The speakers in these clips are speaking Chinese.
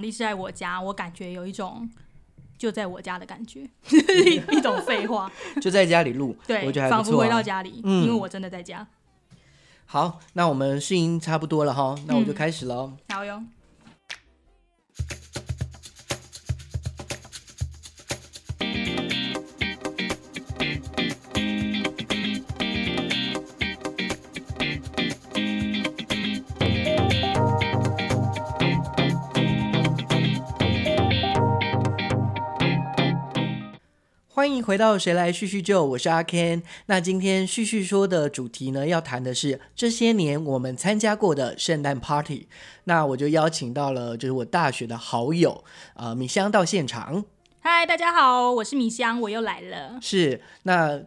历史在我家，我感觉有一种就在我家的感觉，一一种废话。就在家里录，对我觉得，还仿佛回。到家里，嗯因为我真的在家。好，那我们试音差不多了哈，那我就嗯开始喽。好哟，欢迎回到《谁来叙叙旧》，我是阿 Ken。那今天叙叙说的主题呢，要谈的是这些年我们参加过的圣诞 party。那我就邀请到了就是我大学的好友，呃，米香到现场。嗨，大家好，我是米香，我又来了。是，那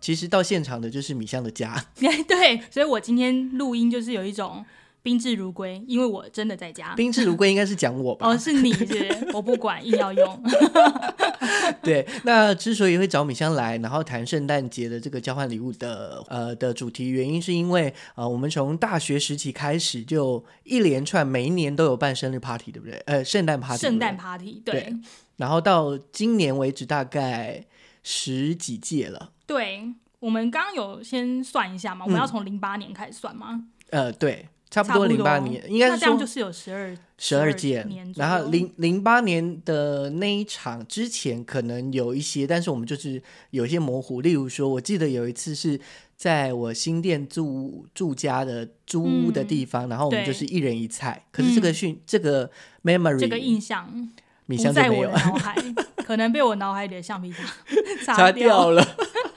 其实到现场的就是米香的家。对，所以我今天录音就是有一种宾至如归，因为我真的在家。宾至如归应该是讲我吧？哦，是你 我不管，硬要用。对，那之所以会找米香来，然后谈圣诞节的这个交换礼物的呃的主题，原因是因为呃我们从大学时期开始就一连串每一年都有办生日 party，对不对？呃，圣诞 party，圣诞 party，对对然后到今年为止大概十几届了。对，我们刚刚有先算一下嘛，我们嗯要从零八年开始算吗？呃，对，差不多多零八年，应该是就是有十二十二届年，左然后右零零八年的那一场之前可能有一些，但是我们就是有一些模糊。例如说，我记得有一次是在我新店住住家的租屋的地方，然后我们就是一人一菜。可是这个嗯讯、这个 memory 这个印象米香就没有在我的脑海，可能被我脑海里的橡皮擦 擦掉掉了。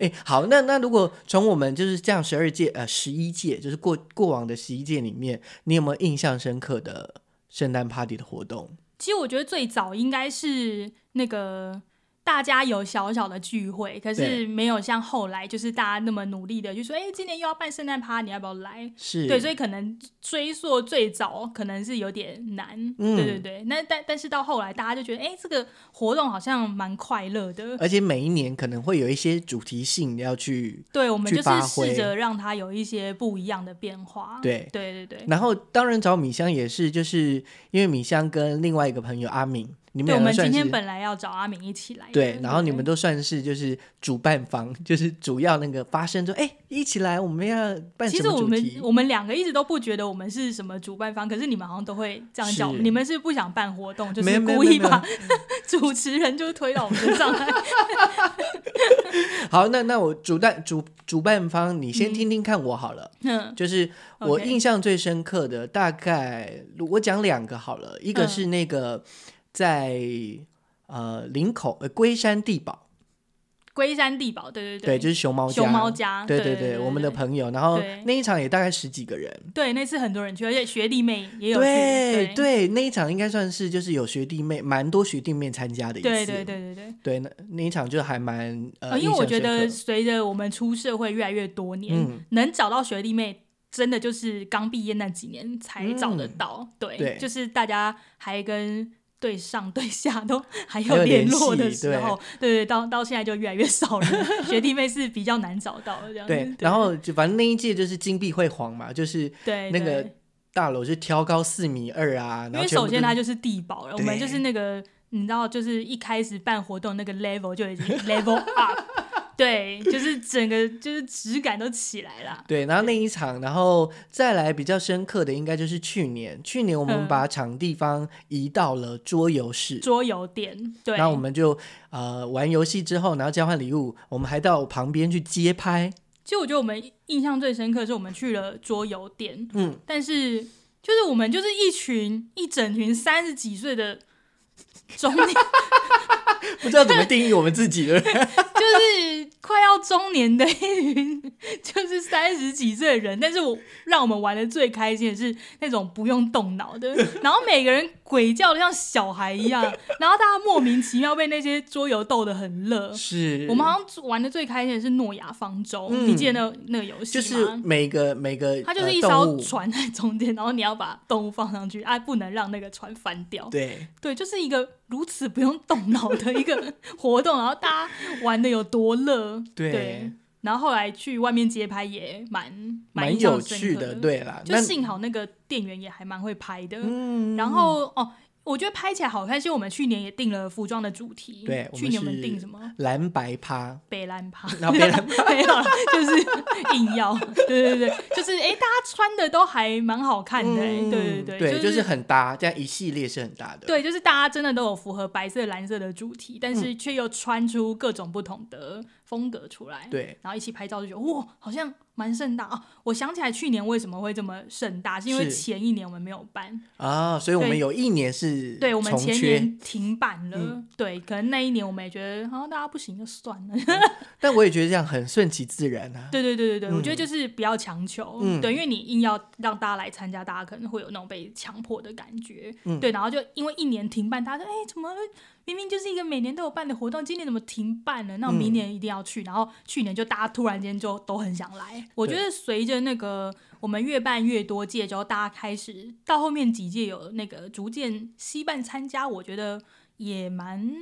哎、好，那那如果从我们就是这样十二届呃十一届，就是过过往的十一届里面，你有没有印象深刻的圣诞 party 的活动？其实我觉得最早应该是那个大家有小小的聚会，可是没有像后来就是大家那么努力的，就说哎、今年又要办圣诞趴，你要不要来？是对，所以可能追溯最早可能是有点难，嗯对对对。那但但是到后来，大家就觉得哎、这个活动好像蛮快乐的。而且每一年可能会有一些主题性要去对，我们就是试着让它有一些不一样的变化。对对对对。然后当然找米香也是，就是因为米香跟另外一个朋友阿敏，你们今天本来要找阿明一起来的。对，然后你们都都算是就是主办方，就是主要那个发声说，哎，一起来，我们要办什其实我们？我们两个一直都不觉得我们是什么主办方，可是你们好像都会这样叫我们。你们是不想办活动，就是故意把 主持人就推到我们身上来。好，那那我主办主主办方，你先听听看我好了。嗯，就是我印象最深刻的，大概我讲两个好了，一个嗯是那个在呃林口呃龟山地堡，龟山地堡，对对对，就是熊猫家，熊猫家，对对对，我们的朋友，然后那一场也大概十几个人，对那次很多人去，而且学弟妹也有去，对对。对，那一场应该算是就是有学弟妹，蛮多学弟妹参加的一次，对对对对对。对，那那一场就还蛮呃，呃，因为我觉得随着我们出社会越来越多年，嗯。能找到学弟妹。真的就是刚毕业那几年才找得到，对。就是大家还跟对上对下 都还还有有联联络的系时候，对对，到到现在就越来越少了。学弟妹是比较难找到的这样子。对，然后就反正那一届就是金碧辉煌嘛，就是对那个大楼是挑高四米二啊，因为首先它就是地堡了，我们就是那个你知道，就是一开始办活动那个 level 就已经 level up，对，就是整个就是质感都起来了。对，然后那一场，然后再来比较深刻的，应该就是去年。去年我们嗯把场地方移到了桌游室，桌游店，对，然后我们就呃玩游戏之后，然后交换礼物，我们还到旁边去街拍。其实我觉得我们印象最深刻是我们去了桌游店，嗯，但是就是我们就是一群一整群三十几岁的 中年，不知道怎么定义我们自己的。就是快要中年的一群，就是三十几岁的人。但是我让我们玩的最开心的是那种不用动脑的，然后每个人鬼叫的像小孩一样，然后大家莫名其妙被那些桌游逗得很乐。是，我们好像玩的最开心的是诺亚方舟，嗯你记得那那个游戏就吗？是每个每个它就是呃一艘船在中间，然后你要把动物放上去，啊，不能让那个船翻掉。对，对，就是一个如此不用动脑的一个 活动，然后大家玩的有多乐。对对然后后来去外面街拍也蛮蛮有趣的，对啦。就幸好那个店员也还蛮会拍的。嗯，然后哦，我觉得拍起来好看，是因为我们去年也定了服装的主题。对去年我们定什么？蓝白趴，北蓝趴。然后别人没有啦，就是硬要，对对对，就是哎、大家穿的都还蛮好看的、哎嗯对对对，就就是很搭，这样一系列是很搭的。对，就是大家真的都有符合白色、蓝色的主题，但嗯是却又穿出各种不同的风格出来。对，然后一起拍照就觉得哇，好像蛮盛大。哦。我想起来去年为什么会这么盛大，是因为前一年我们没有办，啊，所以我们有一年是对我们，前年停办了，嗯。对，可能那一年我们也觉得好像大家不行就算了。但我也觉得这样很顺其自然啊。对对对对对，嗯。我觉得就是不要强求，嗯。对，因为你硬要让大家来参加，大家可能会有那种被强迫的感觉，嗯。对，然后就因为一年停办，大家说，哎、怎么明明就是一个每年都有办的活动，今年怎么停办了？那明年一定要去，然后去年就大家突然间就都很想来。我觉得随着那个我们越办越多届之后，大家开始到后面几届有那个逐渐稀办参加，我觉得也蛮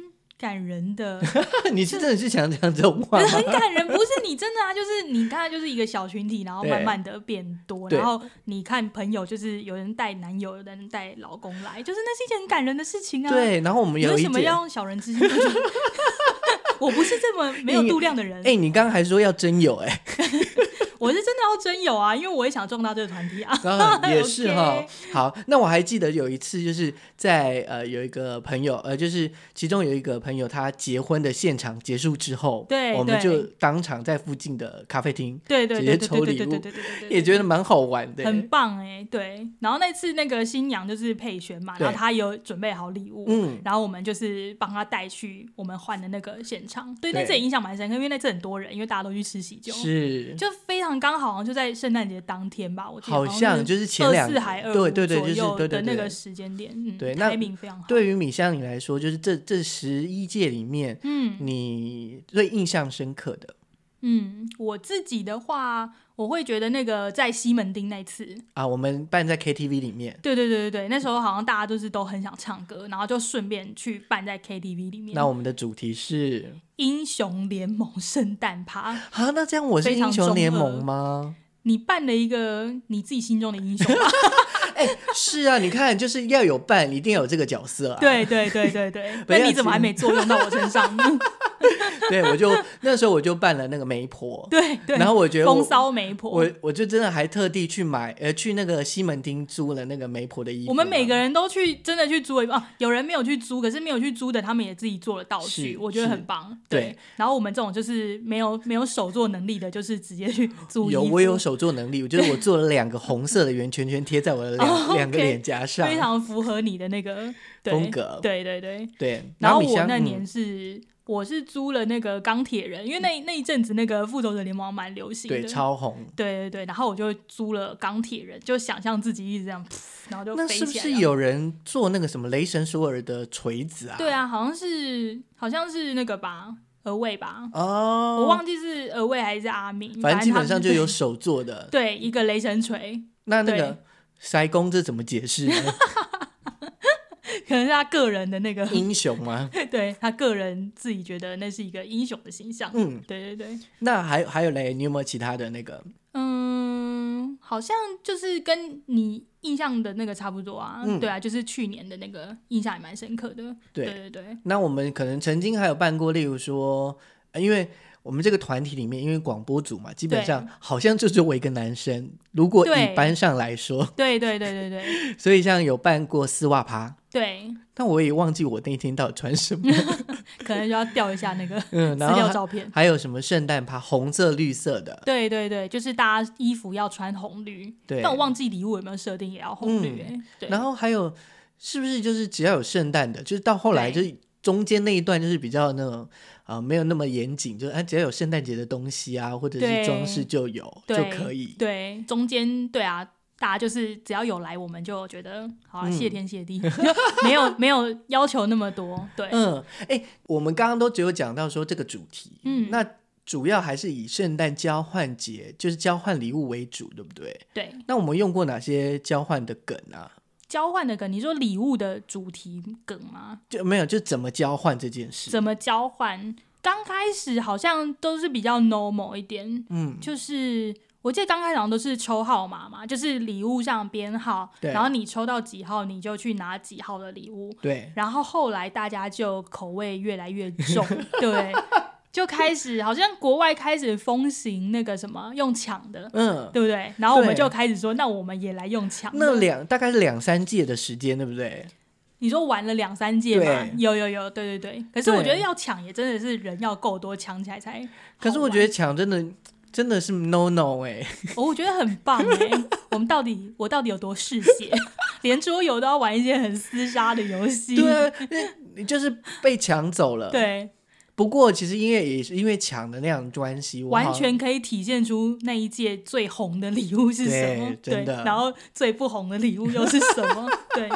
感人的。你是真的是想讲这种话吗？很感人，不是你真的啊，就是你看，就是一个小群体，然后慢慢的变多，然后你看朋友，就是有人带男友，有人带老公来，就是那是一件很感人的事情啊。，对，然后我们有为有，什么要用小人之心？我不是这么没有度量的人，哎、你刚刚还说要真有哎、我是真的要真有啊，因为我也想壮大这个团体啊。也 是哈。好，那我还记得有一次，就是在呃有一个朋友，呃就是其中有一个朋友，他结婚的现场结束之后，对我们就当场在附近的咖啡厅，对对直接对对对对抽礼物对对对对对对，也觉得蛮好玩的、很棒哎、对。然后那次那个新娘就是佩璇嘛，然后对她有准备好礼物，嗯，然后我们就是帮她带去我们换的那个现场。对，对那次也印象蛮深刻，因为那次很多人，因为大家都去吃喜酒，是。就刚好，好像就在圣诞节当天吧，我记得好像就是前两四还二对对对对对对的那个时间点，嗯，对那非常好。对于米香你来说，就是这这十一届里面，嗯你最印象深刻的嗯，我自己的话，我会觉得那个在西门町那次，啊，我们办在 KTV 里面，对对对对对，那时候好像大家都是都很想唱歌，然后就顺便去办在 KTV 里面。那我们的主题是英雄联盟圣诞趴，啊，那这样我是英雄联盟吗？你办了一个你自己心中的英雄吧？是啊，你看，就是要有伴，一定要有这个角色啊。对对对对对，那 你怎么还没作用到我身上呢？对，我就那时候我就扮了那个媒婆，对对，然后我觉得我风骚媒婆，我我就真的还特地去买，呃，去那个西门町租了那个媒婆的衣服啊。我们每个人都去真的去租了啊，有人没有去租，可是没有去租的，他们也自己做了道具，我觉得很棒。对然后我们这种就是没有没有手作能力的，就是直接去 租，有我有手做能力，我觉得我做了两个红色的圆圈圈贴在我的两、个脸颊上，非常符合你的那个 对风格对对对。对。然后我那年是、我是租了那个钢铁人，因为那那一阵子那个复仇者联盟蛮流行的，对超红，对对对，然后我就租了钢铁人，就想象自己一直这样，然后就那是不飞起来。是有人做那个什么雷神索尔的锤子啊？对啊，好像是好像是那个吧，额位吧，哦，我忘记是额位还是阿明，反正基本上就有手做的。对一个雷神锤，对那那个塞公这怎么解释呢？可能是他个人的那个，英雄吗？对他个人自己觉得那是一个英雄的形象。嗯，对对对，那还还有嘞，你有没有其他的那个？嗯，好像就是跟你印象的那个差不多啊。嗯对啊，就是去年的那个印象也蛮深刻的。对对对对，那我们可能曾经还有办过，例如说，呃因为我们这个团体里面，因为广播组嘛，基本上好像就只有我一个男生。如果对以班上来说，对对对对对 所以像有办过丝袜趴，对，但我也忘记我那天到底穿什么。可能就要调一下那个 嗯，资然后照片。还有什么圣诞趴，红色、绿色的，对对对，就是大家衣服要穿红绿，对。但我忘记礼物有没有设定也要红绿、欸。对，然后还有是不是就是只要有圣诞的，就是到后来就是中间那一段就是比较那种啊、呃没有那么严谨，就是啊只要有圣诞节的东西啊或者是对装饰就有就可以。对，中间对啊，大家就是只要有来，我们就觉得好、啊，嗯谢天谢地，就 没有没有要求那么多。对，嗯，哎，我们刚刚都只有讲到说这个主题，嗯那主要还是以圣诞交换节，就是交换礼物为主，对不对？对，那我们用过哪些交换的梗啊？交换的梗，你说礼物的主题梗吗？就没有，就怎么交换这件事。怎么交换？刚开始好像都是比较 normal 一点，嗯，就是我记得刚开始好像都是抽号码嘛，就是礼物上编号，然后你抽到几号，你就去拿几号的礼物。对，然后后来大家就口味越来越重，对，就开始好像国外开始风行那个什么用抢的，嗯，对不对？然后我们就开始说，那我们也来用抢。那两大概是两三届的时间，对不对？你说玩了两三届嘛？有有有，对对对。可是我对觉得要抢也真的是人要够多，抢起来才。可是我觉得抢真的真的是 no no 哎、哦我觉得很棒哎、我们到底我到底有多嗜血？连桌游都要玩一些很厮杀的游戏。对啊，那你就是被抢走了。，对，不过其实因为也是因为抢的那样的关系，完全可以体现出那一届最红的礼物是什么，对然后最不红的礼物又是什么？对，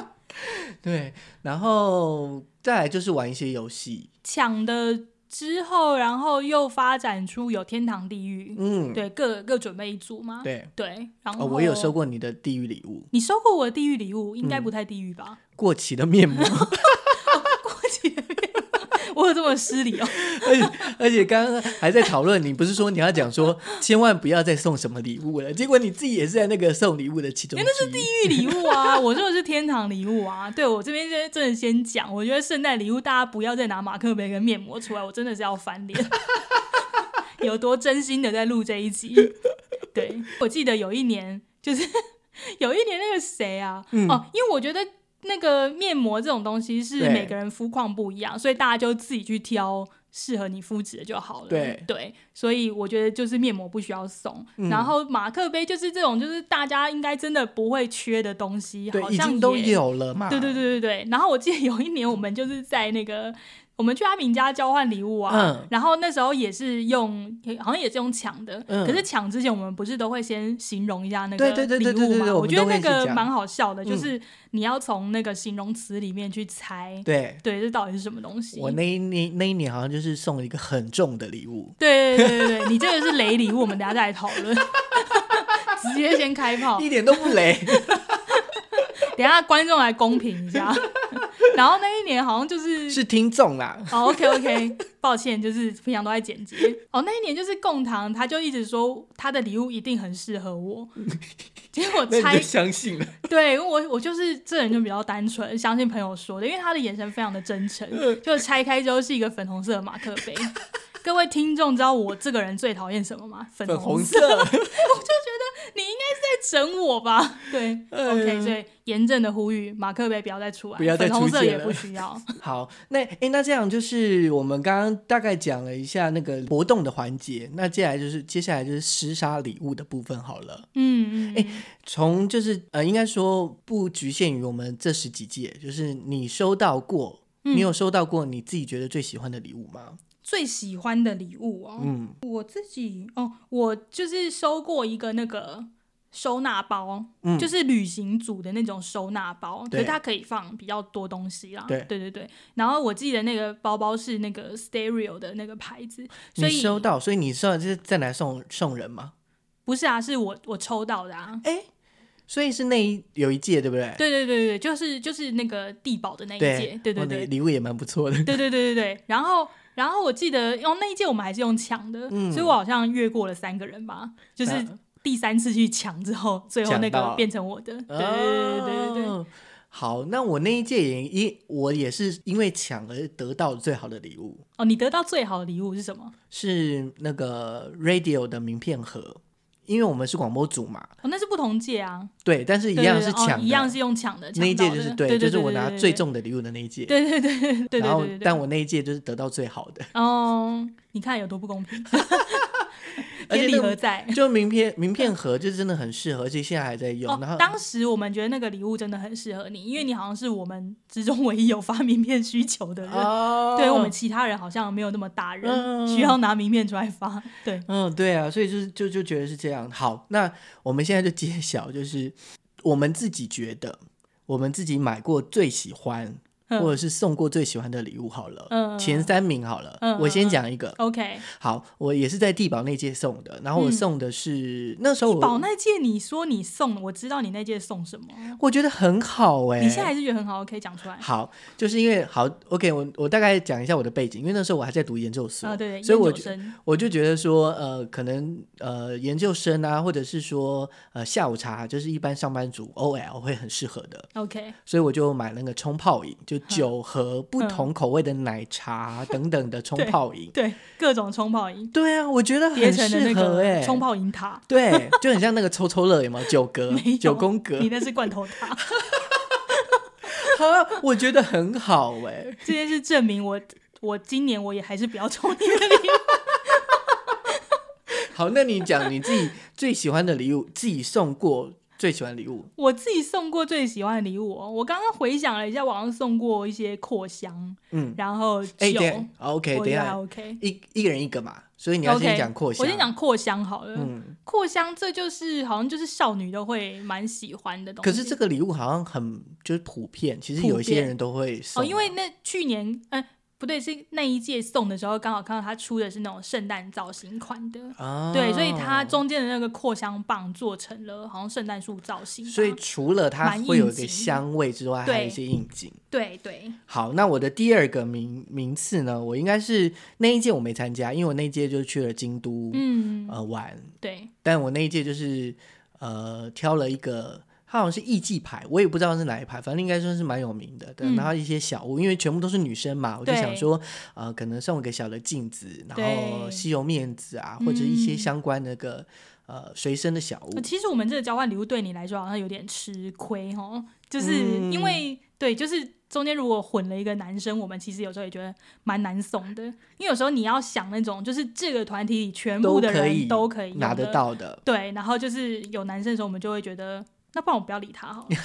对，然后再来就是玩一些游戏，抢的之后，然后又发展出有天堂、地狱，嗯，对，各各准备一组嘛。对。对，然后、哦，我有收。过你的地狱礼物，你收过我的地狱礼物，应该嗯不太地狱吧？过期的面膜，我有这么失礼哦？而且而且刚刚还在讨论，你不是说你要讲说千万不要再送什么礼物了，结果你自己也是在那个送礼物的其中那是。地狱礼物啊，我说的是天堂礼物啊。对我这边先真的先讲，我觉得圣诞礼物大家不要再拿马克杯跟面膜出来，我真的是要翻脸。有多真心的在录这一集？对我记得有一年，就是 有一年那个谁啊，嗯哦，因为我觉得那个面膜这种东西是每个人肤况不一样，所以大家就自己去挑适合你肤质的就好了。对所以我觉得就是面膜不需要送，嗯然后马克杯就是这种就是大家应该真的不会缺的东西，好像都也有了嘛。对对对对对。然后我记得有一年我们就是在那个。我们去阿明家交换礼物啊，嗯然后那时候也是用，好像也是用抢的。嗯可是抢之前，我们不是都会先形容一下那个礼物嘛？我觉得那个蛮好笑的，嗯就是你要从那个形容词里面去猜，对，对，这到底是什么东西？我那一年那一年好像就是送了一个很重的礼物，对对对对对，你这个是雷礼物，我们等一下再来讨论。直接先开炮，一点都不雷。等下观众来公平一下。然后那一年好像就是是听众啦。哦，OK OK，抱歉，就是平常都在剪辑。哦，那一年就是贡糖，他就一直说他的礼物一定很适合我。结果猜那你就相信了，对我，我就是这人就比较单纯，相信朋友说的，因为他的眼神非常的真诚。就拆开之后是一个粉红色的马克杯。各位听众知道我这个人最讨厌什么吗？粉粉红色。色。你应该是在整我吧？对、哎 o k 所以严正的呼吁，马克杯不要再出来，不要再粉红色也不需要。好，那哎，那这样就是我们刚刚大概讲了一下那个活动的环节，那接下来就是接下来就是厮杀礼物的部分好了。嗯嗯，哎从就是呃，应该说不局限于我们这十几届，就是你收到过，嗯你有收到过你自己觉得最喜欢的礼物吗？最喜欢的礼物哦，嗯，我自己哦，我就是收过一个那个收纳包，嗯就是旅行组的那种收纳包，可对是它可以放比较多东西啦。对对对对。然后我记得那个包包是那个 Stereo 的那个牌子，所以你收到，所以你收到就是再来送送人吗？不是啊，是我我抽到的啊。所以是那一有一届对不对？对对对对，就是就是那个地保的那一届，对对对，礼物也蛮不错的。对对对对对，然后然后我记得哦那一届我们还是用抢的，嗯所以我好像越过了三个人吧，就是嗯第三次去抢之后，最后那个变成我的，对对对好，那我那一届也因我也是因为抢而得到最好的礼物，哦，你得到最好的礼物是什么？是那个 radio 的名片盒，因为我们是广播组嘛，哦，那是不同届啊，对，但是一样是抢，哦一样是用抢的，那一届就是对，就是我拿最，重的礼物的那一届，对对对对对对。然后但我那一届就是得到最好的，哦，你看有多不公平，而且那个何在？就名片名片盒就是真的很适合，而且现在还在用，然后哦，当时我们觉得那个礼物真的很适合你，因为你好像是我们之中唯一有发名片需求的人。哦对我们其他人好像没有那么大人，嗯需要拿名片出来发。对，嗯，对啊，所以就是就就觉得是这样。好，那我们现在就揭晓，就是我们自己觉得我们自己买过最喜欢，嗯或者是送过最喜欢的礼物好了，嗯前三名好了，嗯我先嗯讲一个。OK，好，我也是在地保那届送的，然后我嗯。送的是、那时候地宝那届你说你送，我知道你那届送什么，我觉得很好哎、你现在还是觉得很好，可以讲出来。好，就是因为好，OK，我我大概讲一下我的背景，因为那时候我还在读研究所，啊，对对，所以我觉研究生。我就觉得说，呃，可能呃研究生啊，或者是说呃下午茶，就是一般上班族 OL 会很适合的，OK，所以我就买了那个冲泡饮，就酒和不同口味的奶茶 等等的冲泡饮。对，各种冲泡饮对啊，我觉得很适合哎、冲泡饮塔，对，就很像那个抽抽乐有没有？九格 九宫格你，那是罐头塔。哈，我觉得很好哎、这件事证明我，我今年我也还是不要抽你的礼物。好，那你讲你自己最喜欢的礼物，自己送过最喜欢礼物。我自己送过最喜欢的礼物、哦，我刚刚回想了一下，我好像送过一些扩香，嗯，然后酒，哎、等一下，OK，等一我觉得还下，OK。一一个人一个嘛，所以你要先讲扩香。我先讲扩香好了。嗯，扩香这就是好像就是少女都会蛮喜欢的东西。可是这个礼物好像很就是普遍，其实有一些人都会送哦，因为那去年，嗯、不对，是那一届送的时候，刚好看到他出的是那种圣诞造型款的，哦，对，所以它中间的那个扩香棒做成了好像圣诞树造型。所以除了它蛮会有一个香味之外，还有一些应景。对对，好，那我的第二个名名次呢，我应该是那一届我没参加，因为我那一届就去了京都、嗯，呃玩，对，但我那一届就是呃挑了一个，它好像是艺伎牌，我也不知道是哪一牌，反正应该算是蛮有名的。对，嗯然后一些小物，因为全部都是女生嘛，我就想说，呃，可能送一个小的镜子，然后对吸油面子啊，或者一些嗯相关那个呃随身的小物呃。其实我们这个交换礼物对你来说好像有点吃亏哦，就是嗯因为、对，就是中间如果混了一个男生，我们其实有时候也觉得蛮难送的，因为有时候你要想那种就是这个团体里全部的人都可以拿得，到的，对，然后就是有男生的时候，我们就会觉得。那不然我不要理他好了。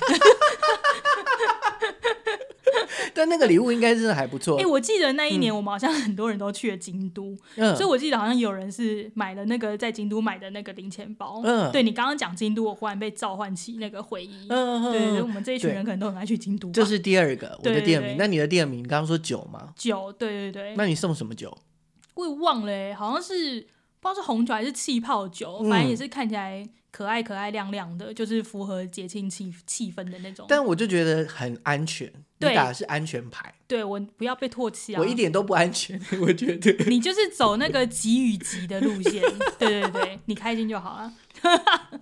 但那个礼物应该真的还不错哎、。我记得那一年我们好像很多人都去了京都，嗯所以我记得好像有人是买了那个在京都买的那个零钱包。嗯对你刚刚讲京都，我忽然被召唤起那个回忆。嗯嗯对我们这一群人可能都很爱去京都吧。这是第二个，我的对第二名。对那你的第二名，你刚刚说酒吗？酒，对对对，那你送什么酒？我也忘了、欸，好像是不知道是红酒还是气泡酒，嗯反正也是看起来可爱可爱亮亮的，就是符合节庆气气氛的那种。但我就觉得很安全，你对打的是安全牌，对我不要被唾弃啊！我一点都不安全，我觉得。你就是走那个急与急的路线，对对对，你开心就好了。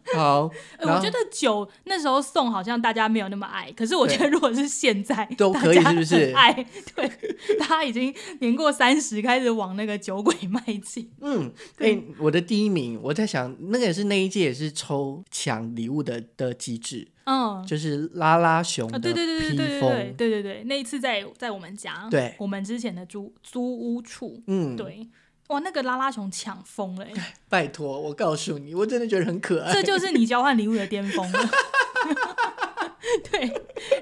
好，我觉得酒那时候送好像大家没有那么爱，可是我觉得如果是现在都可以是不是爱，对，大家已经年过三十，开始往那个酒鬼迈进。嗯，哎、我的第一名，我在想，那个也是那一届也是抽抢礼物的的机制，嗯，就是拉拉熊啊，的对对对对披对对对风，对对对，那一次在在我们家，对我们之前的租租屋处，嗯，，对，哇，那个拉拉熊抢疯了欸，拜托，我告诉你，我真的觉得很可爱。这就是你交换礼物的巅峰了。对，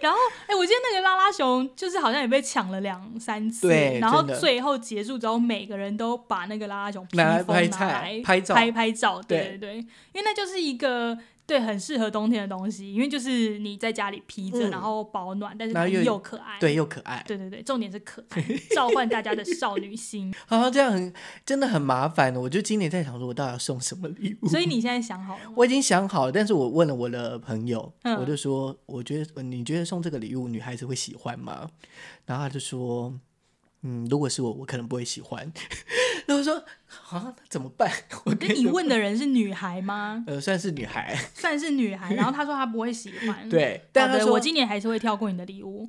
然后哎、我记得那个拉拉熊就是好像也被抢了两三次，对然后最后结束之后，每个人都把那个拉拉熊拍拍照拍拍照，对对，因为那就是一个对很适合冬天的东西，因为就是你在家里披着，嗯然后保暖，但是它又又可爱，对，又可爱，对对对，重点是可爱，召唤大家的少女心。啊，这样很真的很麻烦的。我就今年在想说，我到底要送什么礼物？所以你现在想好了吗？我已经想好了，但是我问了我的朋友，嗯我就说，我觉得你觉得送这个礼物女孩子会喜欢吗？然后他就说，嗯，如果是我，我可能不会喜欢。然后我说，啊，那怎么办？我跟你问的人是女孩吗？呃，算是女孩，算是女孩，然后她说她不会喜欢。，对，但他说我今年还是会跳过你的礼物。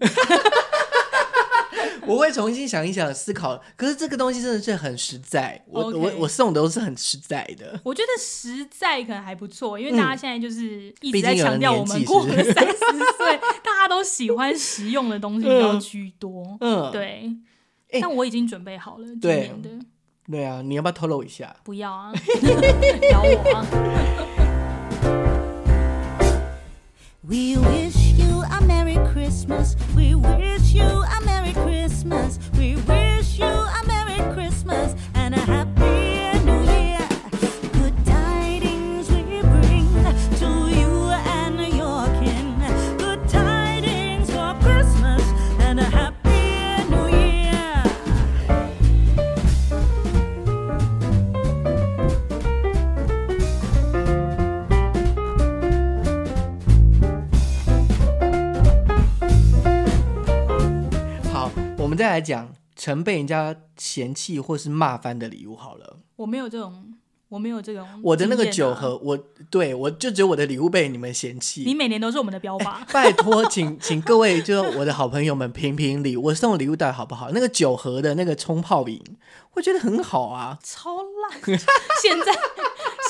我会重新想一想，思考。可是这个东西真的是很实在，我我我送的都是很实在的。我觉得实在可能还不错，因为大家现在就是一直在强调我们过了三十岁，大家都喜欢实用的东西比较居多。嗯，对，哎但我已经准备好了今对年的，对啊，你要不要透露一下？不要啊，咬我啊！We wish you a Merry Christmas. We wish you a Merry Christmas. We wish you a Merry Christmas and a Happy 来讲曾被人家嫌弃或是骂翻的礼物好了。我没有这种，我没有这种、我的那个酒，盒，我对我就只有我的礼物被你们嫌弃。你每年都是我们的标靶。拜托，请请各位，就是我的好朋友们评评理，我送的礼物到底好不好？那个酒盒的那个冲泡饮，我觉得很好啊。超烂，现在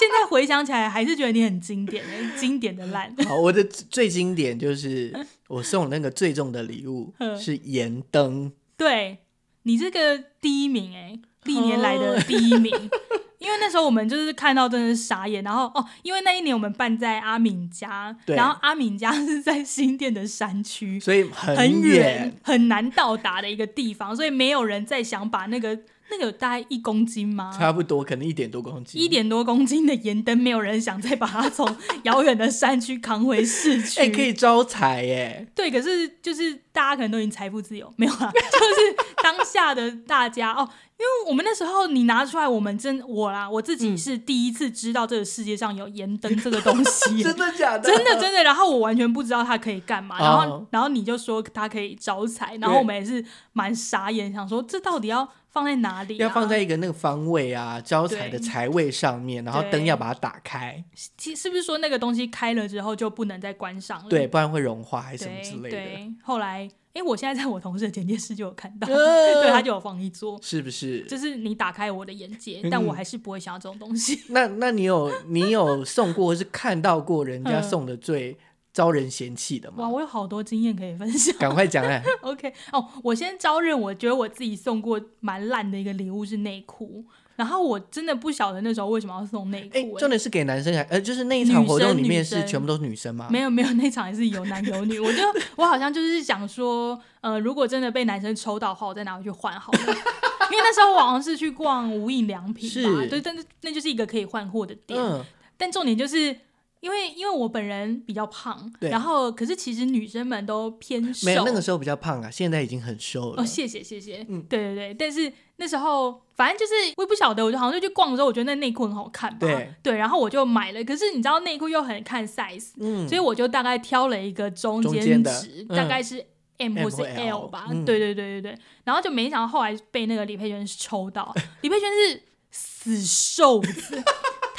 现在回想起来还是觉得你很经典的，经典的烂。好，我的最经典就是我送那个最重的礼物嗯是盐灯，对你这个第一名哎、历年来的第一名。因为那时候我们就是看到真的是傻眼，然后哦，因为那一年我们办在阿敏家，然后阿敏家是在新店的山区，所以很很远远。很难到达的一个地方，所以没有人再想把那个那个有大概一公斤吗？差不多，可能一点多公斤。一点多公斤的盐灯，没有人想再把它从遥远的山区扛回市区。哎、可以招财耶！对，可是就是大家可能都已经财富自由，没有啦，就是当下的大家哦，因为我们那时候你拿出来，我们真我啦，我自己是第一次知道这个世界上有盐灯这个东西，真的假的？真的真的，然后我完全不知道它可以干嘛，然后、哦。然后你就说它可以招财，然后我们也是蛮傻眼，想说这到底要放在哪里、啊？要放在一个那个方位啊，招财的财位上面，然后灯要把它打开，其是不是说那个东西开了之后就不能再关上了？对，不然会融化还是什么之类的，对，后来哎，我现在在我同事的简介室就有看到，呃 对他就有放一桌。是不是？就是你打开我的眼界，嗯但我还是不会想要这种东西。那那你有你有送过或是看到过人家嗯送的最招人嫌弃的哇，我有好多经验可以分享。赶快讲哎！OK，哦，我先招认，我觉得我自己送过蛮烂的一个礼物是内裤，然后我真的不晓得那时候为什么要送内裤、重点是给男生还呃，就是那一场活动里面是全部都是女生吗？没有没有，那场还是有男有女。我就 我好像就是想说，呃，如果真的被男生抽到的话，我再拿回去换好了。因为那时候我好像是去逛无印良品吧，是对，但是那就是一个可以换货的店。嗯，但重点就是因为因为我本人比较胖，然后可是其实女生们都偏瘦，没有那个时候比较胖啊，现在已经很瘦了哦，。谢谢谢谢，嗯对对对，但是那时候反正就是我也不晓得，我就好像就去逛的时候，我觉得那内裤很好看吧，对然后我就买了。可是你知道内裤又很看 size，、嗯，所以我就大概挑了一个中间值，嗯大概是 M 或是 L 吧，嗯对对对对对。然后就没想到后来被那个李佩娟抽到，李佩娟是死瘦子。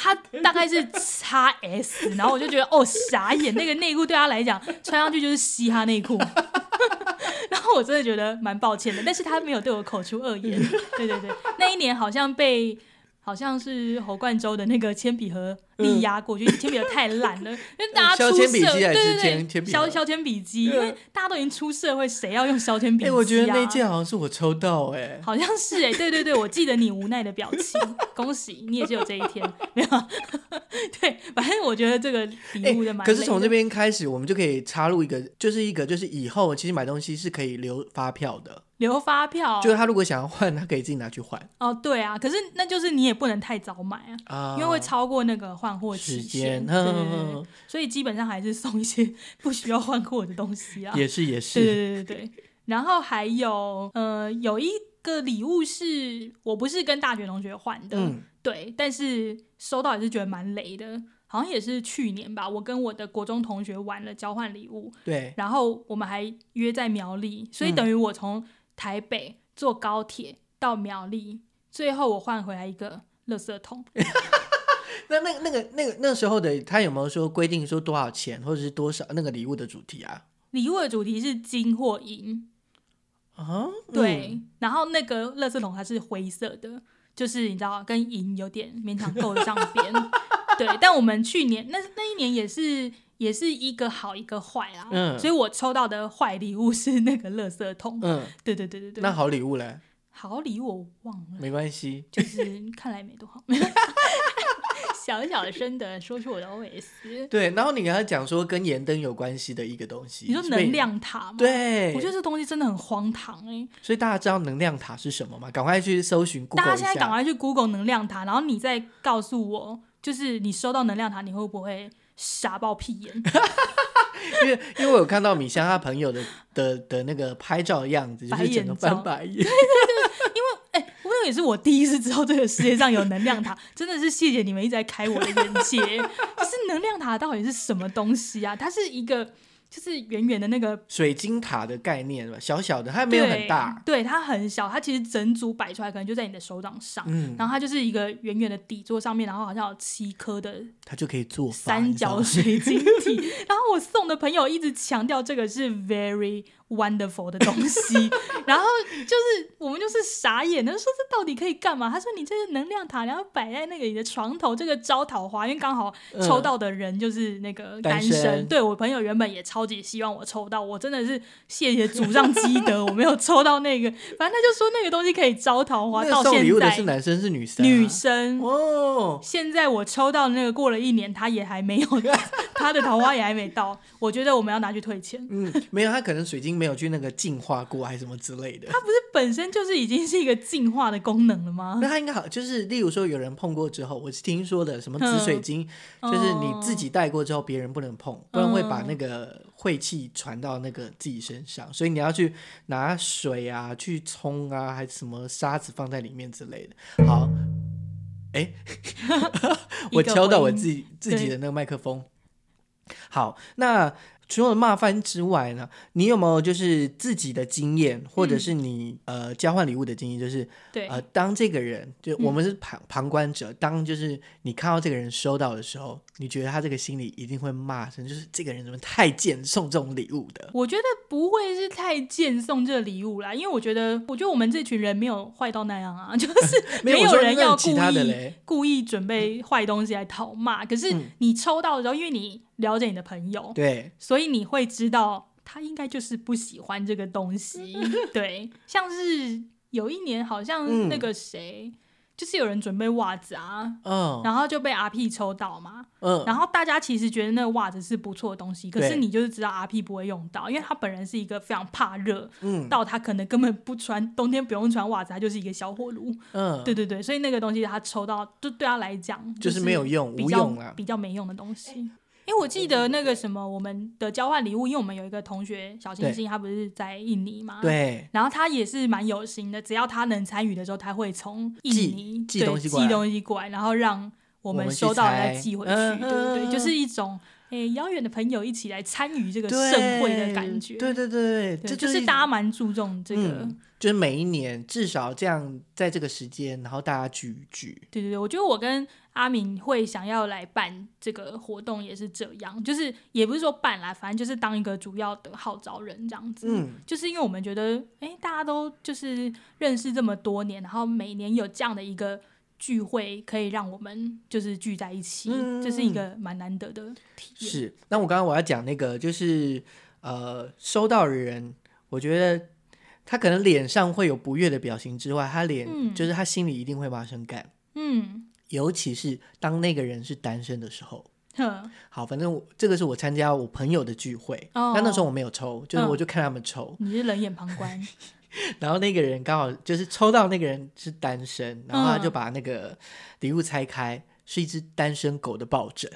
他大概是叉 S，然后我就觉得哦傻眼，那个内裤对他来讲穿上去就是嘻哈内裤，然后我真的觉得蛮抱歉的，但是他没有对我口出恶言。对对对，那一年好像被好像是侯冠洲的那个铅笔盒力压过去，铅笔盒太烂了，因为大家削出社，对对对，削削铅笔机，因为大家都已经出社会，谁要用削铅笔哎、机啊？我觉得那件好像是我抽到哎、好像是哎、对对对，我记得你无奈的表情，恭喜你也是有这一天，没有？对，反正我觉得这个礼物的蛮、可是从这边开始，我们就可以插入一个，就是一个，就是以后其实买东西是可以留发票的，留发票，就是他如果想要换，他可以自己拿去换。哦，对啊，可是那就是你也不能太早买啊。啊，因为会超过那个换货期时限，间，对对对所以基本上还是送一些不需要换货的东西啊。也是也是，对对对对。然后还有呃，有一个礼物是我不是跟大学同学换的，嗯，对，但是收到也是觉得蛮雷的，好像也是去年吧，我跟我的国中同学玩了交换礼物，对，然后我们还约在苗栗，所以嗯。等于我从台北坐高铁到苗栗，最后我换回来一个垃圾桶。那那那个那个那时候的他有没有说规定说多少钱，或者是多少那个礼物的主题啊？礼物的主题是金或银，啊，对，嗯然后那个垃圾桶它是灰色的，就是你知道跟银有点勉强够得上边。对，但我们去年那那一年也是也是一个好一个坏啊，嗯所以我抽到的坏礼物是那个垃圾桶。嗯，对对对对对，那好礼物嘞，好礼物我忘了，没关系，就是看来没多好。小小声的说出我的 OS，对。然后你跟他讲说跟盐灯有关系的一个东西，你说能，量塔吗？，对，我觉得这东西真的很荒唐哎、所以大家知道能量塔是什么吗？赶快去搜寻 Google 大家现在赶。快去 Google 能量塔，然后你再告诉我，就是你收到能量塔，你会不会傻爆屁眼？因为因为我有看到米香她朋友的的的那个拍照的样子，就白是整个翻眼照白眼。哎、我也是我第一次知道这个世界上有能量塔，真的是谢谢你们一直在开我的眼界。可是能量塔到底是什么东西啊？它是一个，就是圆圆的那个水晶塔的概念吧，小小的，它没有很大。对，对，它很小，它其实整组摆出来可能就在你的手掌上，嗯，然后它就是一个圆圆的底座上面，然后好像有七颗的它就可以做三角。水晶体。然后我送的朋友一直强调这个是 very wonderful 的东西，然后就是我们就是傻眼他说这到底可以干嘛？他说你这个能量塔，然后摆在那个你的床头，这个招桃花，因为刚好抽到的人就是那个单单身对我朋友原本也超级希望我抽到，我真的是谢谢祖上积德，我没有抽到那个。反正他就说那个东西可以招桃花，到现在是男生是女生、啊？女生。哦，现在我抽到的那个过了一年，他也还没有，他的桃花也还没到。我觉得我们要拿去退钱。嗯，没有，他可能水晶没有去那个净化过，还是什么之类的。它不是本身就是已经是一个净化的功能了吗？那它应该好，就是例如说有人碰过之后，我是听说的，什么紫水晶，嗯就是你自己戴过之后，别人不能碰，不然会把嗯那个晦气传到那个自己身上，所以你要去拿水啊去冲啊，还是什么沙子放在里面之类的。好，哎，我敲到我自己自己的那个麦克风。好，那除了骂翻之外呢，你有没有就是自己的经验，或者是你、呃交换礼物的经验？就是对，呃，当这个人就嗯我们是旁、旁观者，当就是你看到这个人收到的时候，你觉得他这个心里一定会骂声，就是这个人怎么太贱，送这种礼物的？我觉得不会是太贱送这礼物啦，因为我觉得，我觉得我们这群人没有坏到那样啊，就是 没有人要故其他的意嘞故意准备坏东西来讨骂。可是嗯你抽到的时候，因为你了解你的朋友，对，所以你会知道他应该就是不喜欢这个东西。对，像是有一年好像嗯那个谁，就是有人准备袜子啊，嗯。然后就被 R P 抽到嘛。嗯，然后大家其实觉得那个袜子是不错的东西，可是你就是知道 R P 不会用到，因为他本人是一个非常怕热，嗯。到他可能根本不穿冬天不用穿袜子，他就是一个小火炉。嗯，对对对，所以那个东西他抽到，就对他来讲就是没有用比较无用啊比较没用的东西。因为我记得那个什么，我们的交换礼物，因为我们有一个同学小星星，他不是在印尼嘛，。对，然后他也是蛮有心的，只要他能参与的时候，他会从印尼寄东西过来东西过来，然后让我们收到了再寄回去。嗯对对对，嗯就是一种诶遥远的朋友一起来参与这个盛会的感觉。对对对对，对，这就是大家蛮注重这个。嗯就是每一年至少这样在这个时间，然后大家聚一聚，对对对，我觉得我跟阿明会想要来办这个活动也是这样，就是也不是说办啦，反正就是当一个主要的号召人这样子。嗯，就是因为我们觉得，哎，大家都就是认识这么多年，然后每年有这样的一个聚会，可以让我们就是聚在一起，嗯这是一个蛮难得的体验。是。那我刚刚我要讲那个，就是呃，收到的人，我觉得他可能脸上会有不悦的表情之外，他脸、嗯就是他心里一定会马上干，嗯，尤其是当那个人是单身的时候。哼，好，反正我这个是我参加我朋友的聚会，哦。那那时候我没有抽，就是嗯。我就看他们抽，你是冷眼旁观，然后那个人刚好就是抽到那个人是单身，然后他就嗯把那个礼物拆开，是一只单身狗的抱枕，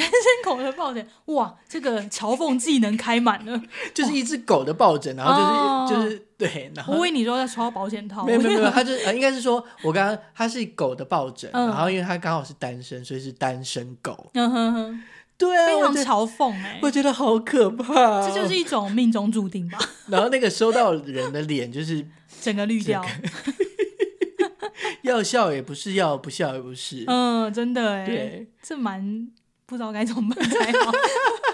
单口的抱枕，哇，这个嘲讽技能开满了。就是一只狗的抱枕，然后就是、哦就是对，然后我以为你说要抽到保险套，没有没有没有，他就呃应该是说我刚刚他是狗的抱枕，嗯然后因为他刚好是单身，所以是单身狗。嗯哼哼，对啊，非常嘲讽哎、我觉得好可怕、哦这就是。一种命中注定吧，然后那个收到人的脸就是整个绿掉。要笑也不是，要不笑也不是。嗯，真的哎对，这蛮不知道该怎么办才好。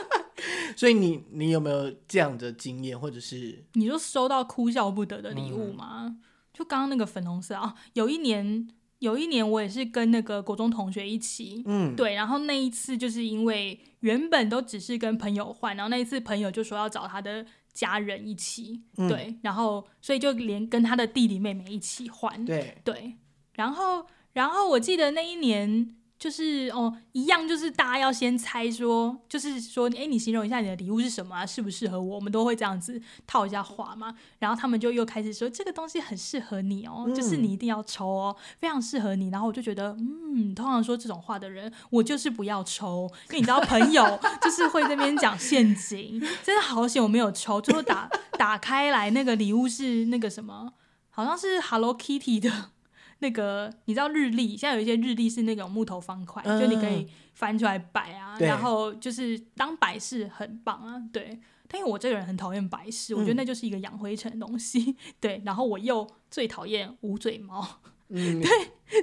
所以你你有没有这样的经验，或者是你就收到哭笑不得的礼物吗？就刚刚那个粉红色啊，有一年。有一年我也是跟那个国中同学一起，嗯对，然后那一次就是因为原本都只是跟朋友换，然后那一次朋友就说要找他的家人一起，嗯对，然后所以就连跟他的弟弟妹妹一起换，对对，然后然后我记得那一年就是哦，一样就是大家要先猜说，就是说，哎，你形容一下你的礼物是什么啊，适不适合我？我们都会这样子套一下话嘛。然后他们就又开始说，这个东西很适合你哦，就是你一定要抽哦，非常适合你。然后我就觉得，嗯，通常说这种话的人，我就是不要抽，因为你知道，朋友 就是会这边讲陷阱，真的好险我没有抽。最后打打开来，那个礼物是那个什么，好像是 Hello Kitty 的。那个你知道日历，现在有一些日历是那种木头方块，嗯就你可以翻出来摆啊，然后就是当摆饰很棒啊，对。但因为我这个人很讨厌摆饰，我觉得嗯那就是一个养灰尘的东西，对。然后我又最讨厌捂嘴猫，嗯，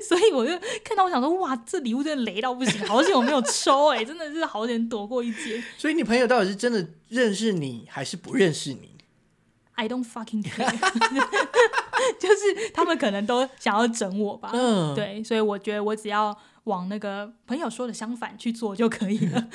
所以我就看到我想说，哇，这礼物真的雷到不行，好险我没有抽、哎，真的是好险躲过一劫。所以你朋友到底是真的认识你，还是不认识你？I don't fucking care，就是他们可能都想要整我吧，嗯，对，所以我觉得我只要往那个朋友说的相反去做就可以了。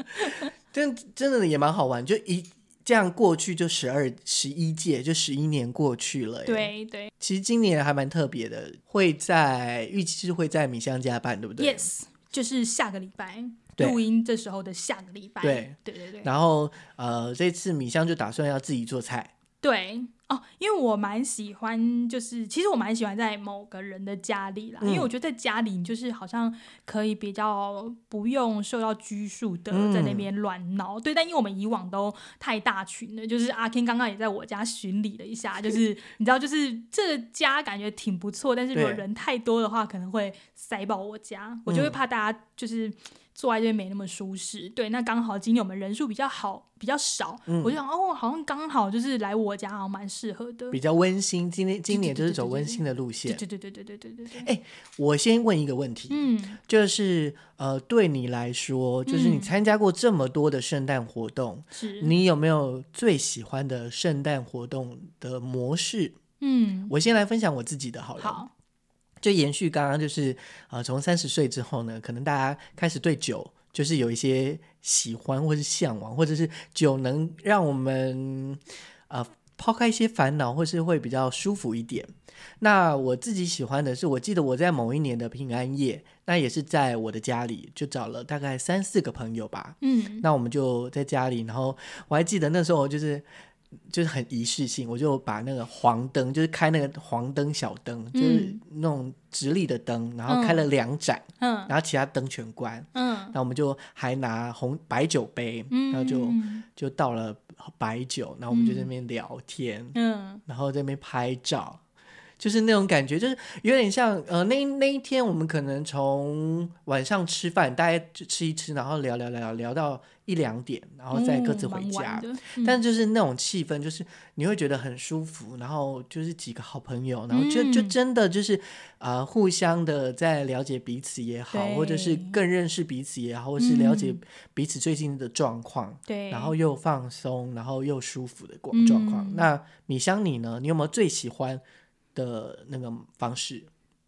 但真的也蛮好玩，就一这样过去就十二、十一届，就十一年过去了。，对对。其实今年还蛮特别的，会在预期是会在米香家办，对不对，yes，就是下个礼拜对。录音这时候的下个礼拜，对。对对对。然后呃，这次米香就打算要自己做菜。对哦，因为我蛮喜欢，就是其实我蛮喜欢在某个人的家里啦，嗯因为我觉得在家里你就是好像可以比较不用受到拘束的嗯。在那边乱闹，对。但因为我们以往都太大群了，就是阿 Ken 刚刚也在我家巡礼了一下，就是 你知道，就是这个家感觉挺不错，但是如果人太多的话，可能会塞爆我家，我就会嗯。怕大家就是。坐在这边没那么舒适，对，那刚好今天我们人数比较好，比较少，嗯。我就想哦，好像刚好就是来我家，好像蛮适合的比较温馨。今年今年就是走温馨的路线，对对对对对对。诶，我先问一个问题，嗯，就是呃，对你来说，就是你参加过这么多的圣诞活动，你有没有最喜欢的圣诞活动的模式？嗯，我先来分享我自己的好了。就延续刚刚，就是呃，从三十岁之后呢，可能大家开始对酒就是有一些喜欢或是向往，或者是酒能让我们呃……抛开一些烦恼，或是会比较舒服一点。那我自己喜欢的是，我记得我在某一年的平安夜，那也是在我的家里，就找了大概三四个朋友吧，嗯，那我们就在家里，然后我还记得那时候就是就是很仪式性，我就把那个黄灯，就是开那个黄灯小灯，就是嗯那种直立的灯，然后开了两盏，嗯。然后其他灯全关。嗯。那我们就还拿红白酒杯，嗯，然后就嗯就倒了白酒，然后我们就在那边聊天，嗯。然后在那边拍照，就是那种感觉，就是有点像呃，那那一天我们可能从晚上吃饭，大家就吃一吃，然后聊聊聊聊到一两点，然后再各自回家。但就是那种气氛，就是你会觉得很舒服，然后就是几个好朋友，然后就、就嗯真的就是呃互相的在了解彼此也好，或者是更认识彼此也好，或是了解嗯彼此最近的状况。对，然后又放松，然后又舒服的状状况。嗯那米香你呢？你有没有最喜欢的那个方式？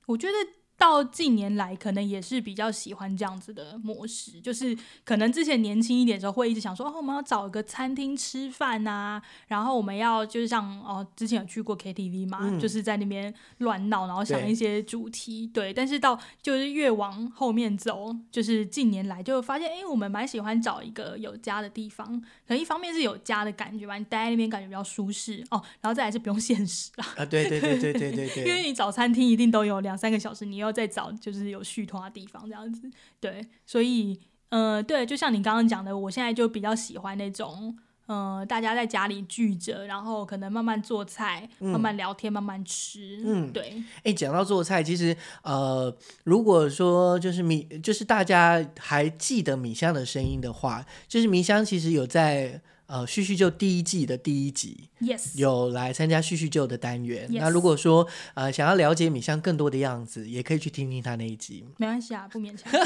我觉得到近年来，可能也是比较喜欢这样子的模式，就是可能之前年轻一点的时候，会一直想说，哦，我们要找一个餐厅吃饭呐、然后我们要就是像哦，之前有去过 KTV 嘛，嗯就是在那边乱闹，然后想一些主题，对。但是到就是越往后面走，就是近年来就发现，哎，我们蛮喜欢找一个有家的地方，可能一方面是有家的感觉吧，你待在那边感觉比较舒适哦，然后再来是不用限时啦。啊，对对对对对对 因为，你找餐厅一定都有两三个小时，你又要再找就是有续托的地方这样子，对，所以呃，对，就像你刚刚讲的，我现在就比较喜欢那种。呃，大家在家里聚着，然后可能慢慢做菜，慢慢聊天，慢慢吃。嗯对，哎，讲到做菜，其实呃，如果说就是米，就是大家还记得米香的声音的话，就是米香其实有在呃叙叙旧第一季的第一集，Yes，有来参加叙叙旧的单元。那如果说呃想要了解米香更多的样子，也可以去听听他那一集。没关系啊，不勉强。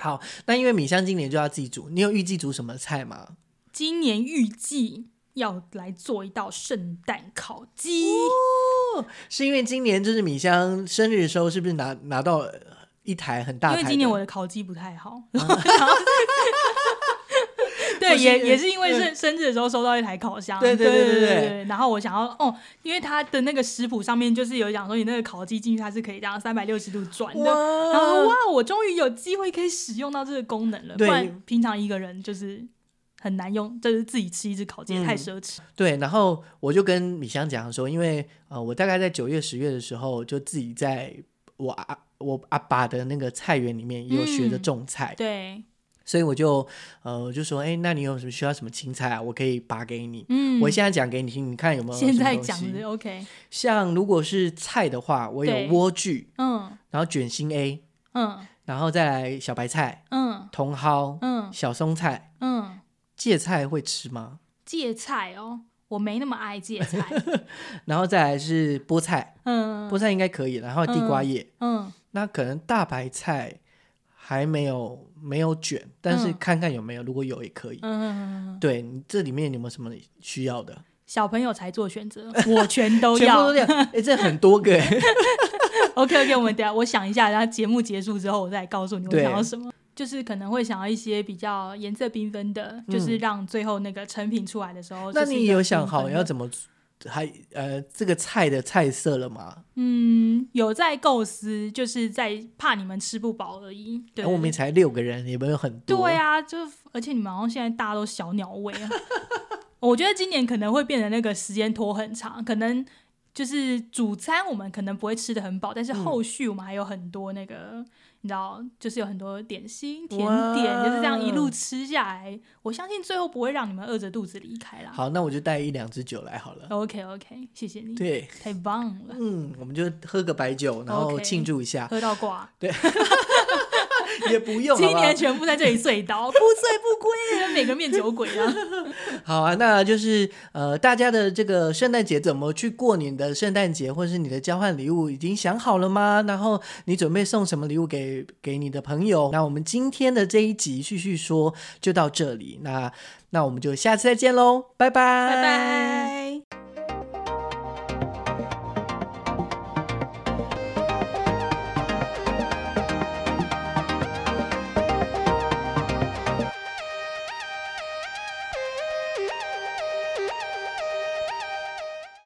好，那因为米香今年就要自己煮，你有预计煮什么菜吗？今年预计要来做一道圣诞烤鸡，是因为今年就是米香生日的时候，是不是拿拿到呃一台很大台？因为今年我的烤鸡不太好。不对，也也是因为是生生日的时候收到一台烤箱，对对对对对。然后我想要哦，因为它的那个食谱上面就是有讲说，你那个烤鸡进去它是可以这样三百六十度转的。然后说哇，我终于有机会可以使用到这个功能了，不对然平常一个人就是很难用，就是自己吃一只烤鸡也太嗯奢侈。对，然后我就跟米香讲说，因为呃，我大概在九月、十月的时候，就自己在我阿我阿爸的那个菜园里面也有学着嗯种菜，对，所以我就呃我就说，哎，那你有什么需要什么青菜啊？我可以拔给你。嗯，我现在讲给你听，你看有没有现在讲的 OK，像如果是菜的话，我有对。莴苣，嗯。然后卷心 A，嗯。然后再来小白菜、嗯。茼蒿、嗯。小松菜、嗯，芥菜会吃吗？芥菜哦，我没那么爱芥菜，然后再来是菠菜，嗯。菠菜应该可以，然后地瓜叶，嗯。那可能大白菜还没有没有卷，但是嗯看看有没有，如果有也可以。嗯，对你这里面有没有什么需要的？小朋友才做选择，我全都全部要都。这很多个哎。OK OK，我们等下我想一下，然后节目结束之后我再告诉你我想要什么。就是可能会想要一些比较颜色缤纷的，就是让最后那个成品出来的时候。嗯那你有想好要么？怎么还呃这个菜的菜色了吗？嗯，有在构思，就是在怕你们吃不饱而已。对，哎我们才六个人，也没有很多。对啊，就而且你们好像现在大家都小鸟胃啊。我觉得今年可能会变得那个时间拖很长，可能就是主餐我们可能不会吃的很饱，但是后续我们还有很多那个。你知道，就是有很多点心、甜点，就是这样一路吃下来。我相信最后不会让你们饿着肚子离开啦。好，那我就带一两支酒来好了。OK OK，谢谢你，对，太棒了，嗯，我们就喝个白酒，然后庆祝一下，喝到挂。也不用好今不好年全部在这里碎刀，不醉不归，每个面酒鬼啊。好啊，那就是呃，大家的这个圣诞节怎么去过你的圣诞节，或者是你的交换礼物已经想好了吗？然后你准备送什么礼物给给你的朋友？那我们今天的这一集继续说就到这里，那那我们就下次再见喽，拜拜，拜拜。